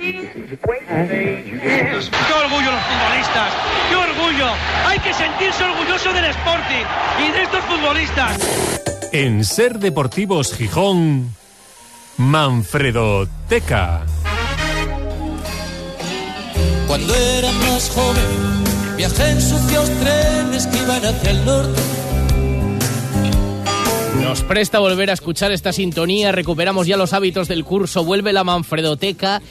¡Qué orgullo los futbolistas! ¡Qué orgullo! Hay que sentirse orgulloso del Sporting y de estos futbolistas. En Ser Deportivos Gijón, Manfredo Teca. Cuando era más joven, viajé en sucios trenes que iban hacia el norte. Nos presta volver a escuchar esta sintonía, recuperamos ya los hábitos del curso, vuelve la Manfredoteca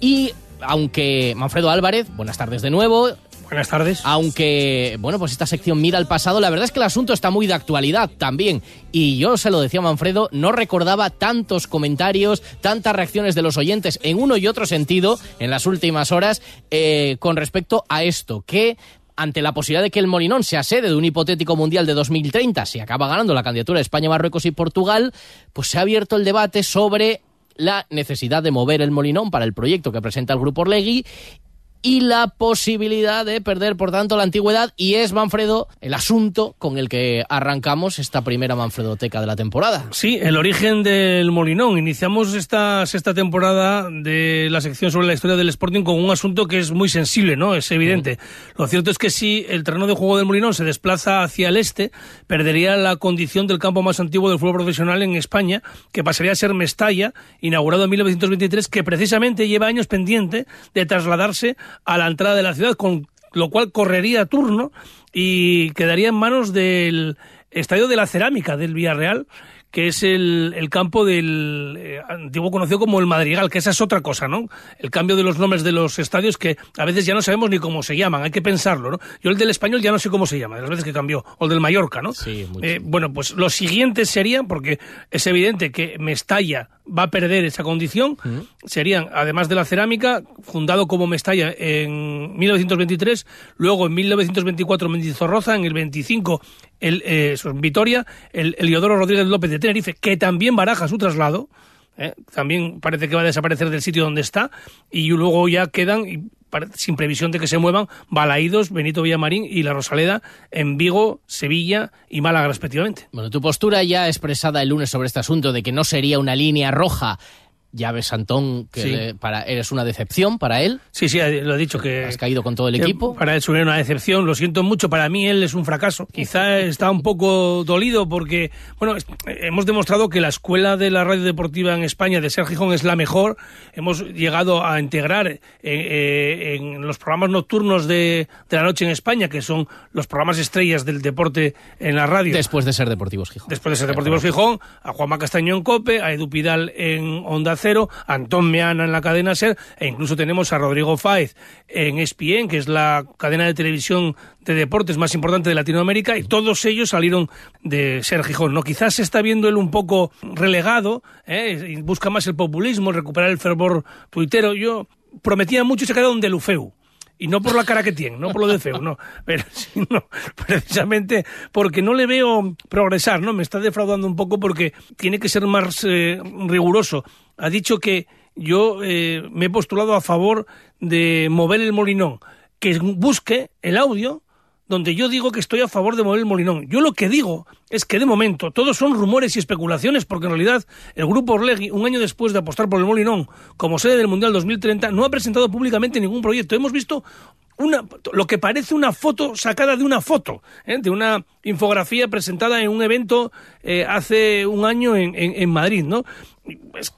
y aunque Manfredo Álvarez, buenas tardes de nuevo. Buenas tardes. Aunque, bueno, pues esta sección mira al pasado, la verdad es que el asunto está muy de actualidad también. Y yo se lo decía a Manfredo, no recordaba tantos comentarios, tantas reacciones de los oyentes en uno y otro sentido en las últimas horas eh, con respecto a esto, que ante la posibilidad de que el Molinón sea sede de un hipotético Mundial de 2030, si acaba ganando la candidatura de España, Marruecos y Portugal, pues se ha abierto el debate sobre la necesidad de mover el Molinón para el proyecto que presenta el Grupo Orlegui y la posibilidad de perder, por tanto, la antigüedad. Y es, Manfredo, el asunto con el que arrancamos esta primera Manfredoteca de la temporada. Sí, el origen del Molinón. Iniciamos esta sexta temporada de la sección sobre la historia del Sporting con un asunto que es muy sensible, ¿no? Es evidente. Lo cierto es que si el terreno de juego del Molinón se desplaza hacia el este, perdería la condición del campo más antiguo del fútbol profesional en España, que pasaría a ser Mestalla, inaugurado en 1923, que precisamente lleva años pendiente de trasladarse a la entrada de la ciudad, con lo cual correría turno y quedaría en manos del Estadio de la Cerámica del Villarreal, que es el, el campo del eh, antiguo conocido como el Madrigal, que esa es otra cosa, ¿no? El cambio de los nombres de los estadios que a veces ya no sabemos ni cómo se llaman, hay que pensarlo, ¿no? Yo el del español ya no sé cómo se llama, de las veces que cambió, o el del Mallorca, ¿no? Sí. Eh, bueno, pues los siguientes serían, porque es evidente que Mestalla va a perder esa condición, serían, además de la cerámica, fundado como Mestalla en 1923, luego en 1924 Mendizorroza, en el 25 el, eh, Vitoria, el Eliodoro Rodríguez López de Tenerife, que también baraja su traslado, ¿eh? también parece que va a desaparecer del sitio donde está, y luego ya quedan, y sin previsión de que se muevan, Balaídos, Benito Villamarín y La Rosaleda en Vigo, Sevilla y Málaga respectivamente. Bueno, tu postura ya expresada el lunes sobre este asunto de que no sería una línea roja. Ya ves, Antón, que Sí. le- para, eres una decepción para él. Sí, sí, lo he dicho que... Has caído con todo el equipo. Para él sería una decepción, lo siento mucho, para mí él es un fracaso. Quizá está un poco dolido porque, bueno, hemos demostrado que la escuela de la radio deportiva en España de Ser Gijón es la mejor. Hemos llegado a integrar eh, eh, en los programas nocturnos de, de la noche en España, que son los programas estrellas del deporte en la radio. Después de ser Deportivos Gijón. Después de ser Deportivos Gijón, a Juanma Castaño en COPE, a Edu Pidal en Onda Antón Meana en la cadena SER, e incluso tenemos a Rodrigo Fáez en ESPN, que es la cadena de televisión de deportes más importante de Latinoamérica, y todos ellos salieron de Ser Gijón. ¿no? Quizás se está viendo él un poco relegado, ¿eh? busca más el populismo, recuperar el fervor tuitero. Yo prometía mucho y se ha quedado un delufeu. Y no por la cara que tiene, no por lo de feo, no. Pero sino precisamente porque no le veo progresar, ¿no? Me está defraudando un poco porque tiene que ser más eh, riguroso. Ha dicho que yo eh, me he postulado a favor de mover el molinón, que busque el audio donde yo digo que estoy a favor de mover el Molinón. Yo lo que digo es que de momento todos son rumores y especulaciones, porque en realidad el grupo Orlegui, un año después de apostar por el Molinón como sede del Mundial 2030, no ha presentado públicamente ningún proyecto. Hemos visto una, lo que parece una foto sacada de una foto, ¿eh? de una infografía presentada en un evento eh, hace un año en, en, en Madrid, ¿no?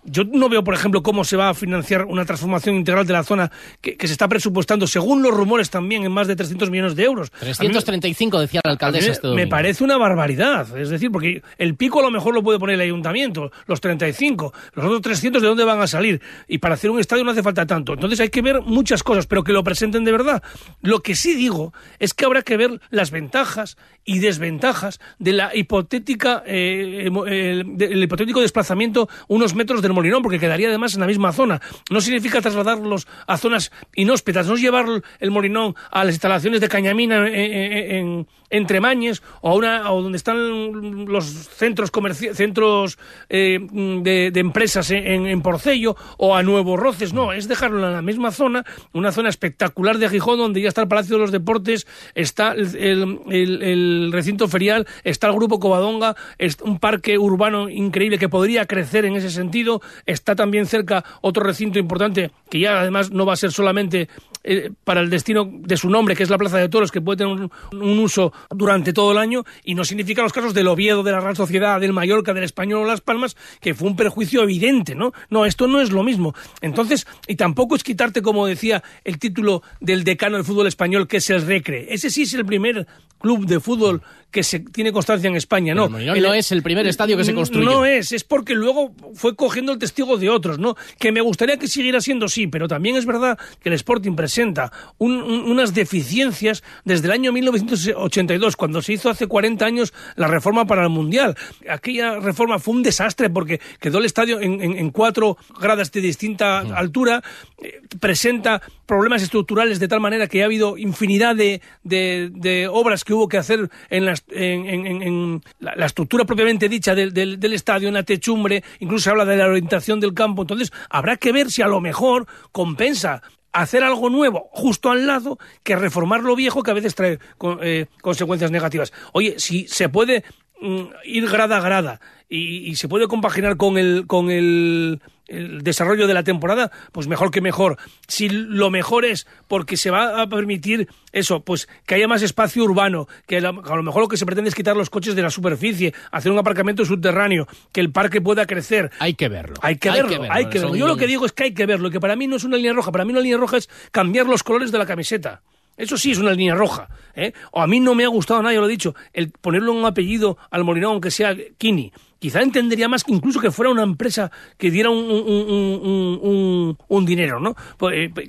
Yo no veo, por ejemplo, cómo se va a financiar una transformación integral de la zona que, que, se está presupuestando, según los rumores también, en más de 300 millones de euros. 335, me, decía la alcaldesa este Me parece una barbaridad. Es decir, porque el pico a lo mejor lo puede poner el ayuntamiento, los 35, los otros 300 de dónde van a salir. Y para hacer un estadio no hace falta tanto. Entonces hay que ver muchas cosas, pero que lo presenten de verdad. Lo que sí digo es que habrá que ver las ventajas y desventajas de la hipotética, eh, el, el hipotético desplazamiento unos metros del Molinón, porque quedaría además en la misma zona. No significa trasladarlos a zonas inhóspitas, no es llevar el Molinón a las instalaciones de Cañamina en, en, entre Mañes o, una, o donde están los centros centros eh, de, empresas en, Porcello o a Nuevo Roces. No, es dejarlo en la misma zona, una zona espectacular de Gijón donde ya está el Palacio de los Deportes, está el, el recinto ferial, está el Grupo Covadonga, es un parque urbano increíble que podría crecer en ese sentido. Está también cerca otro recinto importante que ya además no va a ser solamente eh, para el destino de su nombre, que es la Plaza de Toros, que puede tener un, un, uso durante todo el año, y no significa los casos del Oviedo, de la Real Sociedad, del Mallorca, del Español o Las Palmas, que fue un perjuicio evidente, ¿no? No, esto no es lo mismo. Entonces, y tampoco es quitarte, como decía, el título del decano del fútbol español, que es el Recre. Ese sí es el primer club de fútbol que se tiene constancia en España, no. no, no es el primer estadio que se construyó. No es, es porque luego fue cogiendo el testigo de otros, ¿no? Que me gustaría que siguiera siendo sí, pero también es verdad que el Sporting presenta un, un, unas deficiencias desde el año 1982, cuando se hizo hace 40 años la reforma para el Mundial. Aquella reforma fue un desastre porque quedó el estadio en, en, en cuatro gradas de distinta mm. altura, eh, presenta problemas estructurales de tal manera que ha habido infinidad de, de, de obras que hubo que hacer en, las, en, en, en la, la, estructura propiamente dicha del, del, del, estadio, en la techumbre, incluso se habla de la orientación del campo. Entonces, habrá que ver si a lo mejor compensa hacer algo nuevo justo al lado que reformar lo viejo que a veces trae eh, consecuencias negativas. Oye, si se puede mm, ir grada a grada y, y, se puede compaginar con el, con el, el, desarrollo de la temporada, pues mejor que mejor. Si lo mejor es porque se va a permitir eso, pues que haya más espacio urbano, que a lo mejor lo que se pretende es quitar los coches de la superficie, hacer un aparcamiento subterráneo, que el parque pueda crecer. Hay que verlo. Hay que verlo, hay que verlo. Hay que verlo. Yo lo que digo es que hay que verlo, que para mí no es una línea roja, para mí una línea roja es cambiar los colores de la camiseta. Eso sí es una línea roja. ¿eh? O a mí no me ha gustado nada, yo lo he dicho, el ponerle un apellido al Molinón, aunque sea Kini. Quizá entendería más que incluso que fuera una empresa que diera un, un, dinero, ¿no?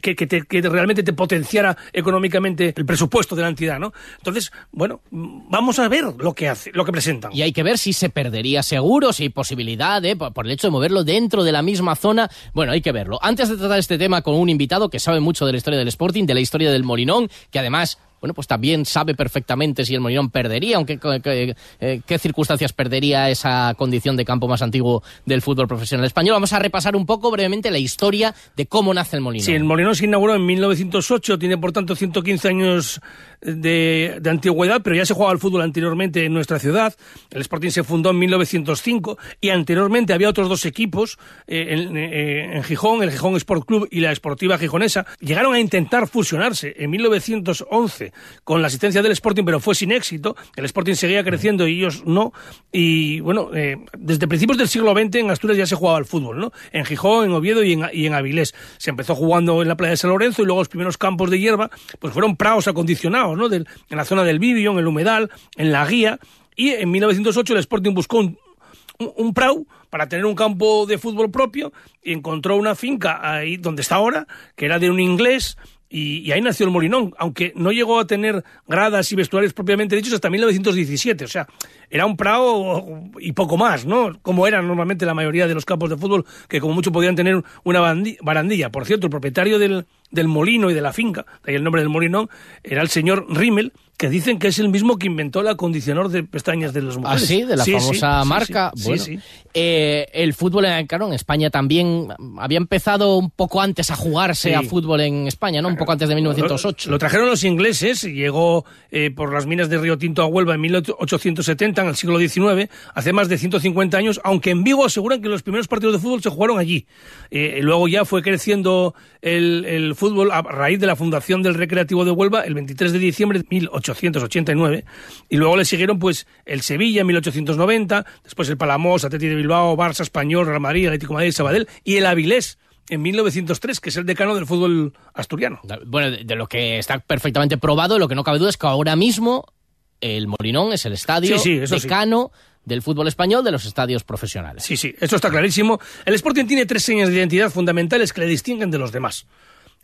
Que, que, te, que, realmente te potenciara económicamente el presupuesto de la entidad, ¿no? Entonces, bueno, vamos a ver lo que hace, lo que presentan. Y hay que ver si se perdería seguro, si hay posibilidad, ¿eh? por el hecho de moverlo dentro de la misma zona. Bueno, hay que verlo. Antes de tratar este tema con un invitado que sabe mucho de la historia del Sporting, de la historia del Molinón, que además bueno, pues también sabe perfectamente si el Molinón perdería, aunque qué, qué, qué, circunstancias perdería esa condición de campo más antiguo del fútbol profesional español. Vamos a repasar un poco brevemente la historia de cómo nace el Molinón. Sí, el Molinón se inauguró en 1908, tiene por tanto 115 años de, de antigüedad, pero ya se jugaba al fútbol anteriormente en nuestra ciudad. El Sporting se fundó en 1905 y anteriormente había otros dos equipos eh, en, eh, en Gijón, el Gijón Sport Club y la Esportiva Gijonesa. Llegaron a intentar fusionarse en 1911 con la asistencia del Sporting, pero fue sin éxito. El Sporting seguía creciendo y ellos no. Y bueno, eh, desde principios del siglo XX en Asturias ya se jugaba al fútbol, ¿no? En Gijón, en Oviedo y en, y en Avilés. Se empezó jugando en la playa de San Lorenzo y luego los primeros campos de hierba pues fueron praos acondicionados, ¿no? En la zona del Vivio, en el Humedal, en la Guía. Y en 1908 el Sporting buscó un, un, un prau para tener un campo de fútbol propio y encontró una finca ahí donde está ahora, que era de un inglés y, y, ahí nació el Molinón, aunque no llegó a tener gradas y vestuarios propiamente dichos hasta 1917. O sea, era un prado y poco más, ¿no? Como eran normalmente la mayoría de los campos de fútbol, que como mucho podían tener una barandilla. Por cierto, el propietario del, del molino y de la finca, de ahí el nombre del Molinón, era el señor Rimmel, que dicen que es el mismo que inventó el acondicionador de pestañas de las mujeres. ¿Ah, sí? De la sí, famosa sí, marca. Sí, bueno, eh, el fútbol, en, claro, en España también había empezado un poco antes a jugarse a fútbol en España, ¿no? Un poco antes de 1908. Lo, lo trajeron los ingleses, llegó eh, por las minas de Río Tinto a Huelva en 1870, en el siglo XIX, hace más de 150 años, aunque en Vigo aseguran que los primeros partidos de fútbol se jugaron allí. Eh, luego ya fue creciendo el, el fútbol a raíz de la fundación del Recreativo de Huelva el 23 de diciembre de 1800 1889, y luego le siguieron pues el Sevilla en 1890, después el Palamos, Atleti de Bilbao, Barça, Español, Real Madrid, Atlético de Madrid, Sabadell, y el Avilés en 1903, que es el decano del fútbol asturiano. Bueno, de, de lo que está perfectamente probado, lo que no cabe duda es que ahora mismo el Molinón es el estadio sí, sí, decano sí del fútbol español de los estadios profesionales. Sí, sí, esto está clarísimo. El Sporting tiene tres señas de identidad fundamentales que le distinguen de los demás.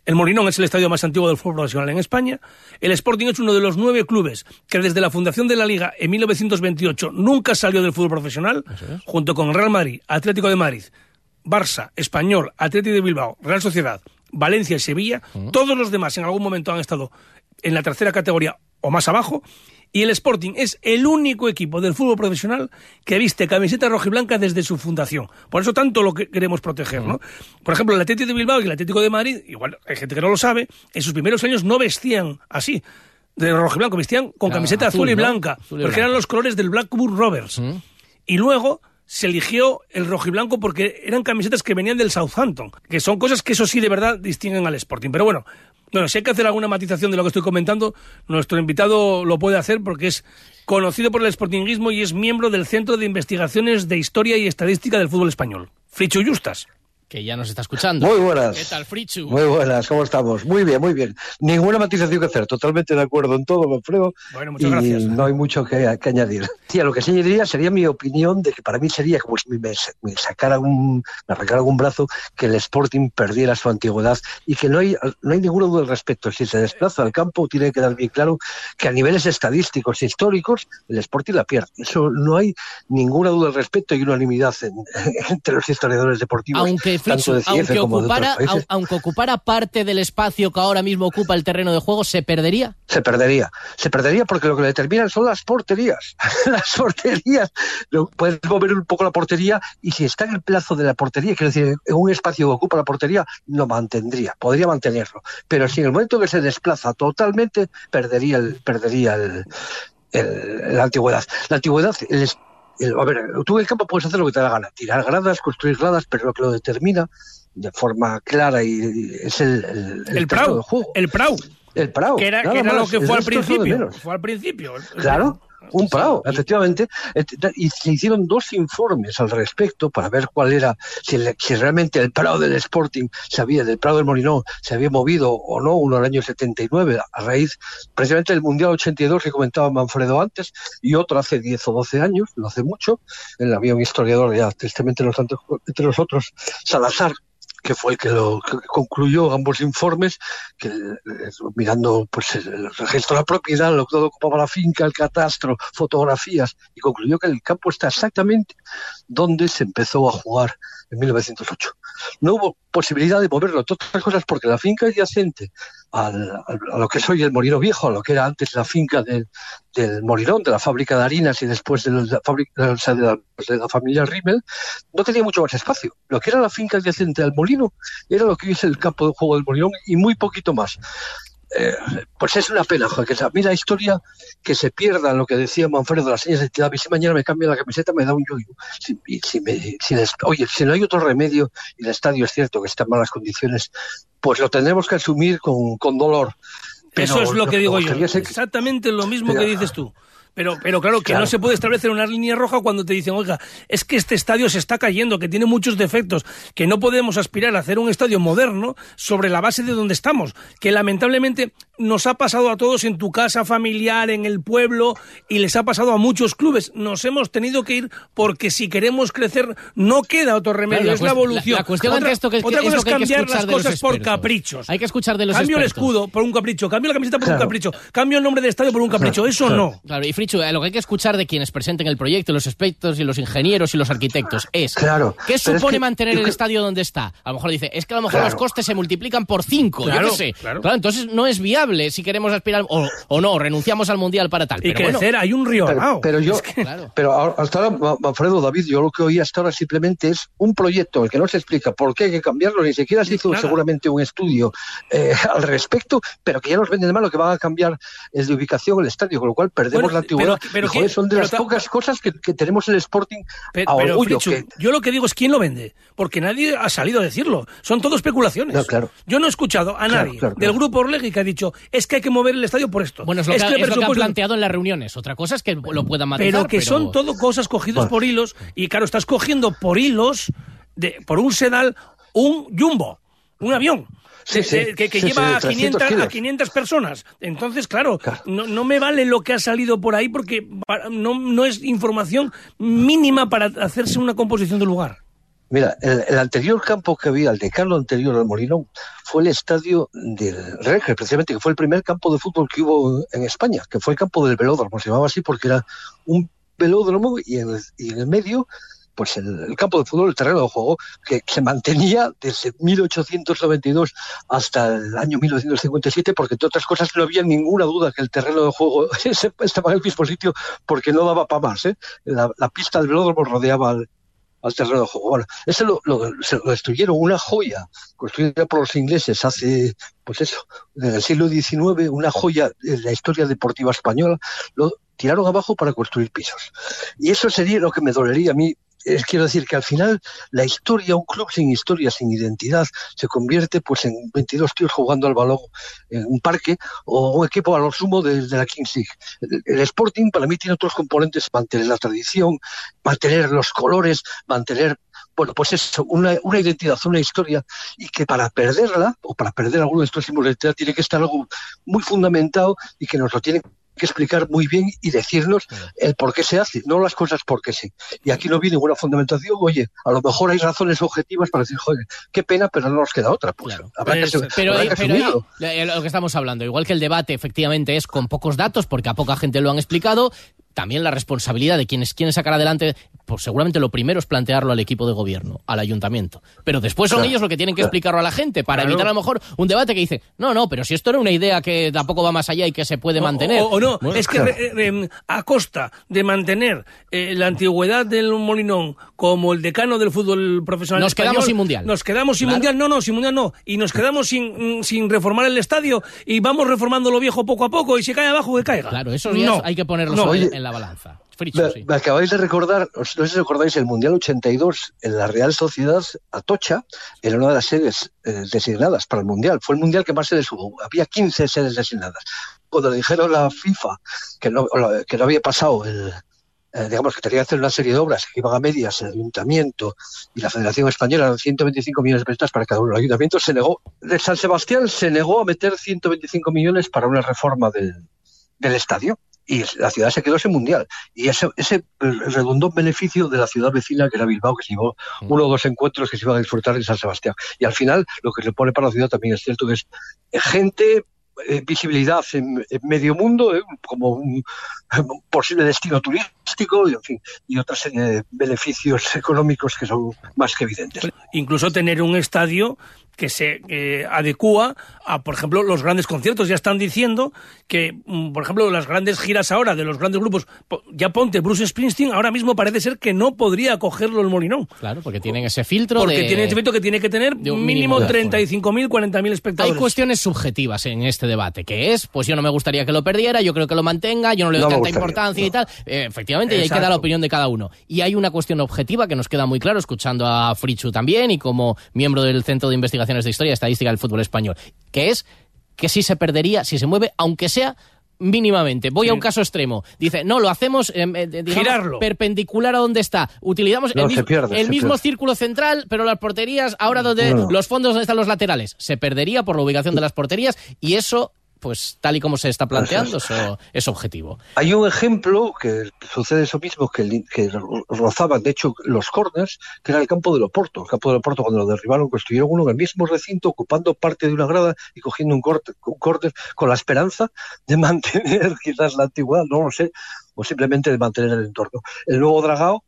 El Molinón es el estadio más antiguo del fútbol profesional en España. El Sporting es uno de los nueve clubes que desde la fundación de la Liga en 1928 nunca salió del fútbol profesional, es. junto con Real Madrid, Atlético de Madrid, Barça, Español, Atlético de Bilbao, Real Sociedad, Valencia y Sevilla. Uh -huh. Todos los demás en algún momento han estado en la tercera categoría o más abajo Y el Sporting es el único equipo del fútbol profesional que viste camiseta roja y blanca desde su fundación. Por eso tanto lo que queremos proteger, ¿no? Por ejemplo, el Atlético de Bilbao y el Atlético de Madrid, igual hay gente que no lo sabe, en sus primeros años no vestían así de rojo y blanco, vestían con camiseta azul, y blanca, porque eran los colores del Blackburn Rovers. Y luego se eligió el rojo y blanco porque eran camisetas que venían del Southampton, que son cosas que eso sí de verdad distinguen al Sporting. Pero bueno, bueno, si hay que hacer alguna matización de lo que estoy comentando, nuestro invitado lo puede hacer porque es conocido por el sportinguismo y es miembro del Centro de Investigaciones de Historia y Estadística del Fútbol Español. Fricho Justas que ya nos está escuchando. Muy buenas. ¿Qué tal, Frichu? Muy buenas, ¿cómo estamos? Muy bien, muy bien. Ninguna matización que hacer, totalmente de acuerdo en todo, Manfredo. Bueno, muchas gracias. No hay mucho que, añadir. Sí, lo que sí añadiría sería mi opinión de que para mí sería como si me, sacara un, me arrancara algún brazo que el Sporting perdiera su antigüedad y que no hay, no hay ninguna duda al respecto. Si se desplaza al campo, tiene que quedar bien claro que a niveles estadísticos, históricos, el Sporting la pierde. Eso no hay ninguna duda al respecto y unanimidad entre los historiadores deportivos. Aunque, Aunque ocupara, aunque ocupara parte del espacio que ahora mismo ocupa el terreno de juego, ¿se perdería? Se perdería. Se perdería porque lo que le determinan son las porterías. las porterías. Puedes mover un poco la portería y si está en el plazo de la portería, quiero decir, en un espacio que ocupa la portería, lo mantendría, podría mantenerlo. Pero si en el momento que se desplaza totalmente, perdería el, perdería el, la antigüedad. La antigüedad, a ver, tú en el campo puedes hacer lo que te da la gana, tirar gradas, construir gradas, pero lo que lo determina de forma clara y, es el, el, el, el Prau, el Prau. El Prau. Que era, que era lo que fue al principio. Fue al principio. Claro. Un Prado, efectivamente. Y se hicieron dos informes al respecto para ver cuál era, si, si, realmente el Prado del Sporting se había, del Prado del Molinón, se había movido o no, uno al año 79, a raíz precisamente del Mundial 82 que comentaba Manfredo antes, y otro hace 10 o 12 años, no hace mucho. El, había un historiador ya tristemente entre nosotros, Salazar, que fue el que lo concluyó ambos informes, que eh, mirando pues el registro de la propiedad, lo que ocupaba la finca, el catastro, fotografías, y concluyó que el campo está exactamente donde se empezó a jugar en 1908. No hubo posibilidad de moverlo, entre otras cosas porque la finca adyacente al, a lo que es hoy el Molino Viejo, a lo que era antes la finca del, Molinón, de la fábrica de harinas y después de la, de la, familia Rimmel, no tenía mucho más espacio. Lo que era la finca adyacente al molino era lo que es el campo de juego del Molinón y muy poquito más. Eh, pues es una pena, que a mí la historia que se pierda lo que decía Manfredo, las señas de identidad, si mañana me cambia la camiseta me da un yoyo. Si, si oye, si no hay otro remedio y el estadio es cierto que está en malas condiciones, pues lo tendremos que asumir con, con dolor. Eso es lo, que digo yo. Exactamente lo mismo que dices tú. Pero, pero claro, que no se puede establecer una línea roja cuando te dicen, oiga, es que este estadio se está cayendo, que tiene muchos defectos, que no podemos aspirar a hacer un estadio moderno sobre la base de donde estamos, que lamentablemente nos ha pasado a todos en tu casa familiar, en el pueblo, y les ha pasado a muchos clubes. Nos hemos tenido que ir porque si queremos crecer no queda otro remedio, es la evolución. La, cuestión otra, esto que, otra cosa es, cambiar las cosas por caprichos. Hay que escuchar de los Cambio el escudo por un capricho, cambio la camiseta por un capricho, cambio el nombre del estadio por un capricho, eso no. Claro, y eh, lo que hay que escuchar de quienes presenten el proyecto, los expertos y los ingenieros y los arquitectos es claro, ¿qué supone mantener el estadio donde está? A lo mejor dice, es que a lo mejor los costes se multiplican por cinco, claro, yo sé. Claro. entonces no es viable si queremos aspirar o, o no, renunciamos al mundial para tal. Y crecer, hay un río. Pero, pero yo, pero hasta ahora, Manfredo David, yo lo que oí hasta ahora simplemente es un proyecto el que no se explica por qué hay que cambiarlo, ni siquiera se hizo seguramente un estudio eh, al respecto, pero que ya nos venden de malo que van a cambiar el de ubicación el estadio, con lo cual perdemos la antigüedad. Pero, joder, son de las pocas cosas que, que, tenemos el Sporting pero, a orgullo. que... Yo lo que digo es quién lo vende, porque nadie ha salido a decirlo. Son todo especulaciones. No, claro. Yo no he escuchado a nadie claro, del grupo Orlegui que ha dicho es que hay que mover el estadio por esto. Bueno, es lo, que, es lo que han planteado en las reuniones. Otra cosa es que lo puedan matizar. Pero que son todo cosas cogidas por hilos y claro, estás cogiendo por hilos, de, por un sedal, un jumbo, un avión. Sí, sí, que, lleva a, 500, a 500 personas. Entonces, claro, claro. No, no, me vale lo que ha salido por ahí porque no, no es información mínima para hacerse una composición del lugar. Mira, el, el, anterior campo que había, el de Carlos anterior al Molinón, fue el estadio del Regre, precisamente, que fue el primer campo de fútbol que hubo en España, que fue el campo del velódromo, se llamaba así porque era un velódromo y en el, y en el medio pues el, campo de fútbol, el terreno de juego, que se mantenía desde 1892 hasta el año 1957, porque entre otras cosas no había ninguna duda que el terreno de juego estaba en el mismo sitio porque no daba para más. ¿eh? La, pista del velódromo rodeaba al, terreno de juego. Bueno, eso lo, lo destruyeron, una joya construida por los ingleses hace, pues eso, en el siglo XIX, una joya de la historia deportiva española, lo tiraron abajo para construir pisos. Y eso sería lo que me dolería a mí es, quiero decir que al final la historia, un club sin historia, sin identidad, se convierte pues en 22 tíos jugando al balón en un parque o un equipo a lo sumo de, de la Kings el, Sporting para mí tiene otros componentes, mantener la tradición, mantener los colores, mantener bueno, pues eso, una, una, identidad, una historia, y que para perderla, o para perder alguno de estos símbolos de identidad, tiene que estar algo muy fundamentado y que nos lo tienen que explicar muy bien y decirnos el por qué se hace, no las cosas porque sí. Y aquí no viene ninguna fundamentación, oye, a lo mejor hay razones objetivas para decir, joder, qué pena, pero no nos queda otra. Pues, claro. habrá pero, que, pero, habrá que pero ahí, lo que estamos hablando, igual que el debate efectivamente es con pocos datos, porque a poca gente lo han explicado, también la responsabilidad de quienes quieren sacar adelante, pues seguramente lo primero es plantearlo al equipo de gobierno, al ayuntamiento. Pero después son claro. ellos los que tienen que explicarlo a la gente para claro. evitar a lo mejor un debate que dice, no, no, pero si esto era una idea que tampoco va más allá y que se puede mantener. O, o, o no, bueno, es que claro. eh, a costa de mantener eh, la antigüedad del Molinón como el decano del fútbol profesional Nos español, quedamos sin mundial. Nos quedamos sin mundial, no, no, sin mundial no. Y nos quedamos sin, sin reformar el estadio y vamos reformando lo viejo poco a poco y si cae abajo que caiga. Claro, eso no. hay que ponerlo No, oye, en la balanza. Fricho, Me, sí. me acabáis de recordar, no sé si recordáis, el Mundial 82 en la Real Sociedad Atocha era una de las sedes eh, designadas para el Mundial. Fue el Mundial que más sedes hubo. Había 15 sedes designadas. Cuando le dijeron a la FIFA que no, que no había pasado el, eh, digamos que tenía que hacer una serie de obras que iban a medias, el Ayuntamiento y la Federación Española, eran 125 millones de pesetas para cada uno. El Ayuntamiento se negó, de San Sebastián se negó a meter 125 millones para una reforma del, del estadio y la ciudad se quedó sin mundial. Y ese, ese redundó en beneficio de la ciudad vecina, que era Bilbao, que se llevó uno o dos encuentros que se iban a disfrutar en San Sebastián. Y al final, lo que se pone para la ciudad también es cierto que es gente eh, visibilidad en, en, medio mundo eh, como un, un, posible destino turístico y en fin y otra serie de beneficios económicos que son más que evidentes incluso tener un estadio que se eh, adecua a, por ejemplo, los grandes conciertos. Ya están diciendo que, mm, por ejemplo, las grandes giras ahora de los grandes grupos, ya ponte Bruce Springsteen, ahora mismo parece ser que no podría cogerlo el Molinón. Claro, porque tienen ese filtro Porque de... tiene ese filtro que tiene que tener de un mínimo, mínimo 35.000, 40.000 espectadores. Hay cuestiones subjetivas en este debate, que es, pues yo no me gustaría que lo perdiera, yo creo que lo mantenga, yo no le doy No tanta gustaría, importancia y tal. Eh, efectivamente, y hay que dar la opinión de cada uno. Y hay una cuestión objetiva que nos queda muy claro, escuchando a Frichu también y como miembro del Centro de De Historia y Estadística del Fútbol Español, que es que sí se perdería, si se mueve, aunque sea mínimamente. Voy Sí. a un caso extremo. Dice, no, lo hacemos eh, eh, digamos, Girarlo. perpendicular a donde está. Utilizamos No, el, mismo, pierde, el se mismo pierde. círculo central, pero las porterías, ahora donde No. los fondos donde están los laterales, se perdería por la ubicación de las porterías y eso, pues tal y como se está planteando, eso es objetivo. Hay un ejemplo que sucede eso mismo, que, rozaban, de hecho, los corners, que era el campo de Loporto. El campo de Loporto, cuando lo derribaron, construyeron uno en el mismo recinto, ocupando parte de una grada y cogiendo un corte, un corner con la esperanza de mantener quizás la antigüedad, no lo sé, o simplemente de mantener el entorno. El nuevo Dragao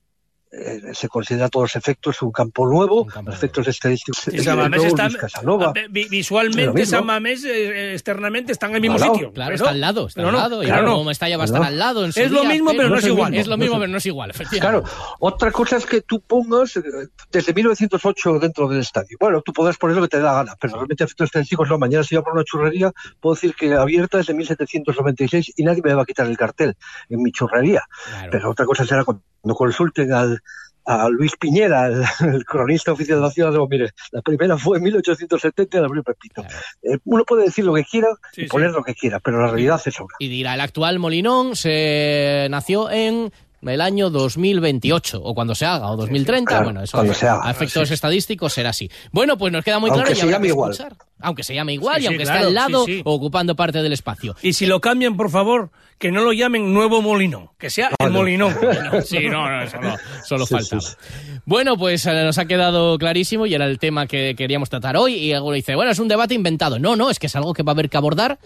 eh, se considera a todos efectos un campo nuevo, Un campo efectos estadísticos. Sí, el San Mamés nuevo está, Lo visualmente mismo. San Mamés eh, externamente está en el mismo Al sitio. Claro, está al lado, está pero al no, lado. y luego no. Mestalla va a Al estar lado. al lado. En su Es lo día, mismo, pero no es igual. Es lo mismo, No pero no es igual, Claro, otra cosa es que tú pongas eh, desde 1908 dentro del estadio. Bueno, tú podrás poner lo que te dé la gana, pero realmente efectos estadísticos no. Mañana si yo por una churrería, puedo decir que abierta desde 1796 y nadie me va a quitar el cartel en mi churrería. Claro. Pero otra cosa será cuando consulten al a Luis Piñera, el, el cronista oficial de la ciudad, digo, mire, la primera fue en 1870 y la abrió Pepito. Claro. Eh, uno puede decir lo que quiera Sí, y sí. poner lo que quiera, pero la realidad es otra. Y dirá, el actual Molinón se nació en el año 2028, o cuando se haga, o 2030, claro, bueno, eso cuando se haga, a efectos sí. estadísticos será así. Bueno, pues nos queda muy Aunque claro y se habrá llame que igual. escuchar. Aunque se llame igual Sí, y sí, aunque claro, esté al lado sí, sí. o ocupando parte del espacio. Y si lo cambian, por favor, que no lo llamen Nuevo Molinón, que sea el Molinón. Sí, no, no, eso no, solo Sí, faltaba. sí, Bueno, pues eh, nos ha quedado clarísimo y era el tema que queríamos tratar hoy. Y alguno dice, bueno, es un debate inventado. No, no, es que es algo que va a haber que abordar.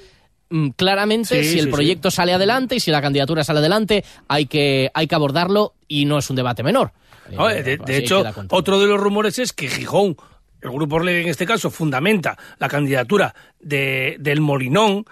Mm, Claramente, Sí, si el sí, proyecto sale adelante y si la candidatura sale adelante, hay que, hay que abordarlo y no es un debate menor. No, Eh, de, de así hecho, otro de los rumores es que Gijón, el Grupo Orlegui en este caso, fundamenta la candidatura de, del Molinón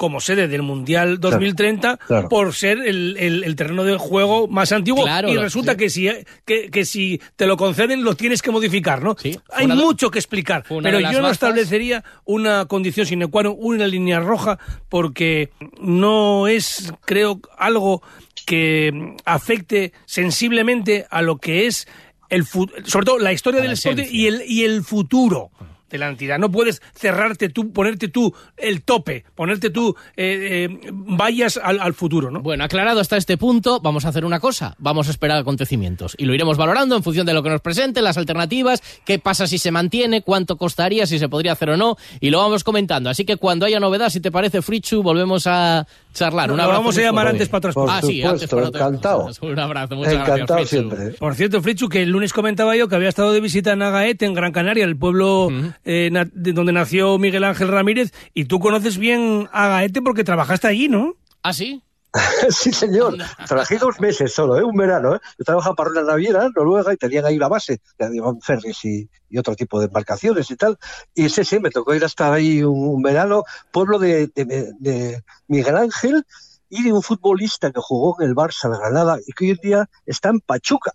como sede del Mundial 2030 claro. por ser el, el- el terreno de juego más antiguo Claro, y resulta sí. que, si, que, que si te lo conceden lo tienes que modificar, ¿no? Sí, Hay de- mucho que explicar, pero yo no establecería una condición sine qua non, una línea roja, porque no es, creo, algo que afecte sensiblemente a lo que es el sobre todo la historia A la del deporte esencia. y el, y el futuro de la entidad. No puedes cerrarte tú, ponerte tú el tope, ponerte tú eh, eh, vallas al, al futuro, ¿no? Bueno, aclarado hasta este punto, vamos a hacer una cosa. Vamos a esperar acontecimientos. Y lo iremos valorando en función de lo que nos presente, las alternativas, qué pasa si se mantiene, cuánto costaría, si se podría hacer o no. Y lo vamos comentando. Así que cuando haya novedad, si te parece, Frichu, volvemos a charlar. No, Un lo abrazo vamos a llamar antes para cosas. Ah, sí, antes para encantado. Un abrazo, muchas Encantado gracias, siempre. Por cierto, Frichu, que el lunes comentaba yo que había estado de visita en Agaete, en Gran Canaria, el pueblo eh, na- de donde nació Miguel Ángel Ramírez, y tú conoces bien Agaete porque trabajaste allí, ¿no? ¿Ah, sí? sí, señor. Trabajé dos meses solo, ¿eh? un verano. ¿eh? Yo trabajaba para una naviera noruega y tenían ahí la base, llevaban ferries y, y otro tipo de embarcaciones y tal. Y sí, sí, me tocó ir hasta ahí un, un verano, pueblo de, de- de Miguel Ángel y de un futbolista que jugó en el Barça de Granada y que hoy en día está en Pachuca.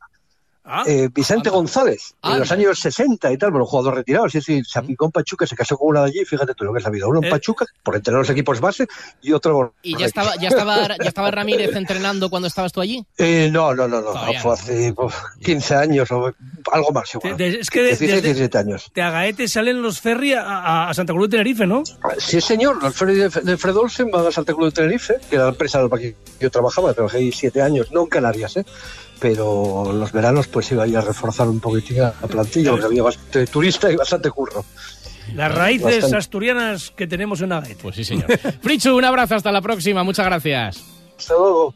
Ah, eh, Vicente. González, en los años 60 y tal, bueno, jugador retirado, sí, sí, se aplicó en Pachuca, se casó con una de allí, fíjate tú lo que la vida, uno en Eh. Pachuca, por entre los equipos base, y otro... ¿Y ya estaba, ya estaba, ya estaba Ramírez entrenando cuando estabas tú allí? Eh, no, no, no, no, Todavía fue hace uf, 15 años o algo más igual. de- de- es que de- 16, desde- 17 años. de Agaete salen los ferry a, Santa Cruz de Tenerife, ¿no? Sí, señor, los de, de Fred Olsen van a Santa Cruz de Tenerife, que era la empresa en la que yo trabajaba, trabajé ahí 7 años, no en Canarias, ¿eh? Pero los veranos pues iba a ir a reforzar un poquitín la plantilla, porque había bastante turista y bastante curro. Las raíces Bastante. asturianas que tenemos en Agaete. Pues sí, señor. Frichu, un abrazo, hasta la próxima. Muchas gracias. Hasta luego.